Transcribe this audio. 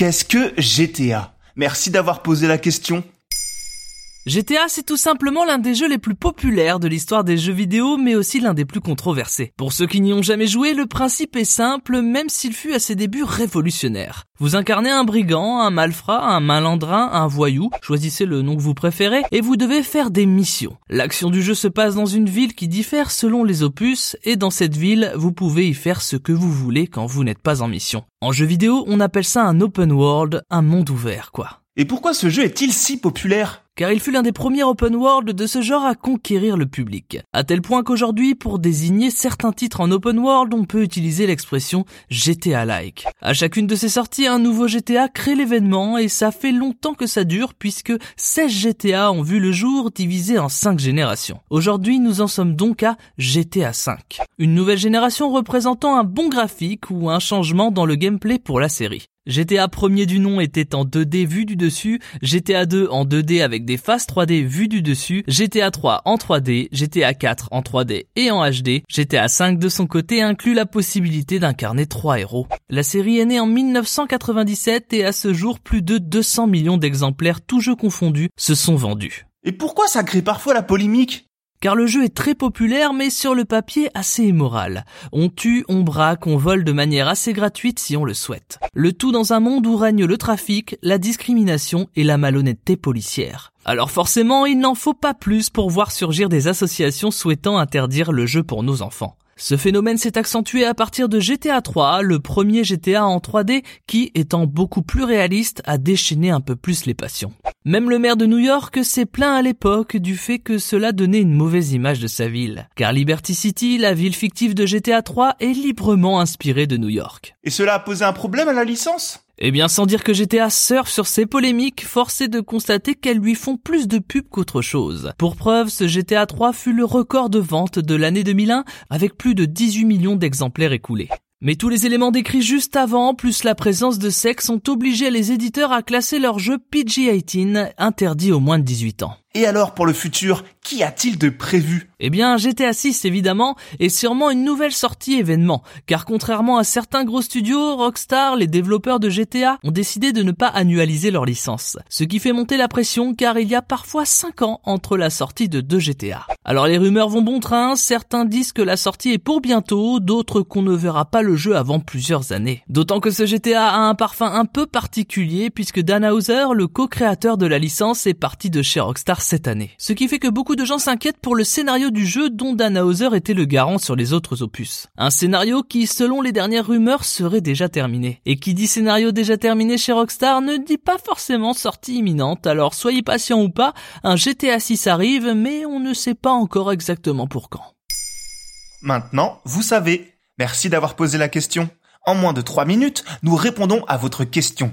Qu'est-ce que GTA Merci d'avoir posé la question. GTA, c'est tout simplement l'un des jeux les plus populaires de l'histoire des jeux vidéo, mais aussi l'un des plus controversés. Pour ceux qui n'y ont jamais joué, le principe est simple, même s'il fut à ses débuts révolutionnaire. Vous incarnez un brigand, un malfrat, un malandrin, un voyou, choisissez le nom que vous préférez, et vous devez faire des missions. L'action du jeu se passe dans une ville qui diffère selon les opus, et dans cette ville, vous pouvez y faire ce que vous voulez quand vous n'êtes pas en mission. En jeu vidéo, on appelle ça un open world, un monde ouvert, quoi. Et pourquoi ce jeu est-il si populaire? Car il fut l'un des premiers open world de ce genre à conquérir le public. À tel point qu'aujourd'hui, pour désigner certains titres en open world, on peut utiliser l'expression GTA-like. À chacune de ces sorties, un nouveau GTA crée l'événement et ça fait longtemps que ça dure puisque 16 GTA ont vu le jour divisés en 5 générations. Aujourd'hui, nous en sommes donc à GTA 5. Une nouvelle génération représentant un bon graphique ou un changement dans le gameplay pour la série. GTA premier du nom était en 2D vu du dessus, GTA 2 en 2D avec des faces 3D vues du dessus, GTA 3 en 3D, GTA 4 en 3D et en HD, GTA 5 de son côté inclut la possibilité d'incarner trois héros. La série est née en 1997 et à ce jour plus de 200 millions d'exemplaires tous jeux confondus se sont vendus. Et pourquoi ça crée parfois la polémique? Car le jeu est très populaire mais sur le papier assez immoral. On tue, on braque, on vole de manière assez gratuite si on le souhaite. Le tout dans un monde où règne le trafic, la discrimination et la malhonnêteté policière. Alors forcément, il n'en faut pas plus pour voir surgir des associations souhaitant interdire le jeu pour nos enfants. Ce phénomène s'est accentué à partir de GTA 3, le premier GTA en 3D qui, étant beaucoup plus réaliste, a déchaîné un peu plus les passions. Même le maire de New York s'est plaint à l'époque du fait que cela donnait une mauvaise image de sa ville. Car Liberty City, la ville fictive de GTA 3, est librement inspirée de New York. Et cela a posé un problème à la licence? Eh bien, sans dire que GTA surfe sur ces polémiques, force est de constater qu'elles lui font plus de pub qu'autre chose. Pour preuve, ce GTA 3 fut le record de vente de l'année 2001 avec plus de 18 millions d'exemplaires écoulés. Mais tous les éléments décrits juste avant, plus la présence de sexe, ont obligé les éditeurs à classer leur jeu PG-18, interdit aux moins de 18 ans. Et alors pour le futur, qu'y a-t-il de prévu? Eh bien GTA 6 évidemment, et sûrement une nouvelle sortie événement, car contrairement à certains gros studios, Rockstar, les développeurs de GTA, ont décidé de ne pas annualiser leur licence. Ce qui fait monter la pression car il y a parfois 5 ans entre la sortie de deux GTA. Alors les rumeurs vont bon train, certains disent que la sortie est pour bientôt, d'autres qu'on ne verra pas le jeu avant plusieurs années. D'autant que ce GTA a un parfum un peu particulier puisque Dan Hauser, le co-créateur de la licence, est parti de chez Rockstar cette année. Ce qui fait que beaucoup de gens s'inquiètent pour le scénario du jeu dont Dan Hauser était le garant sur les autres opus. Un scénario qui, selon les dernières rumeurs, serait déjà terminé. Et qui dit scénario déjà terminé chez Rockstar ne dit pas forcément sortie imminente, alors soyez patient ou pas, un GTA 6 arrive, mais on ne sait pas encore exactement pour quand. Maintenant, vous savez. Merci d'avoir posé la question. En moins de 3 minutes, nous répondons à votre question.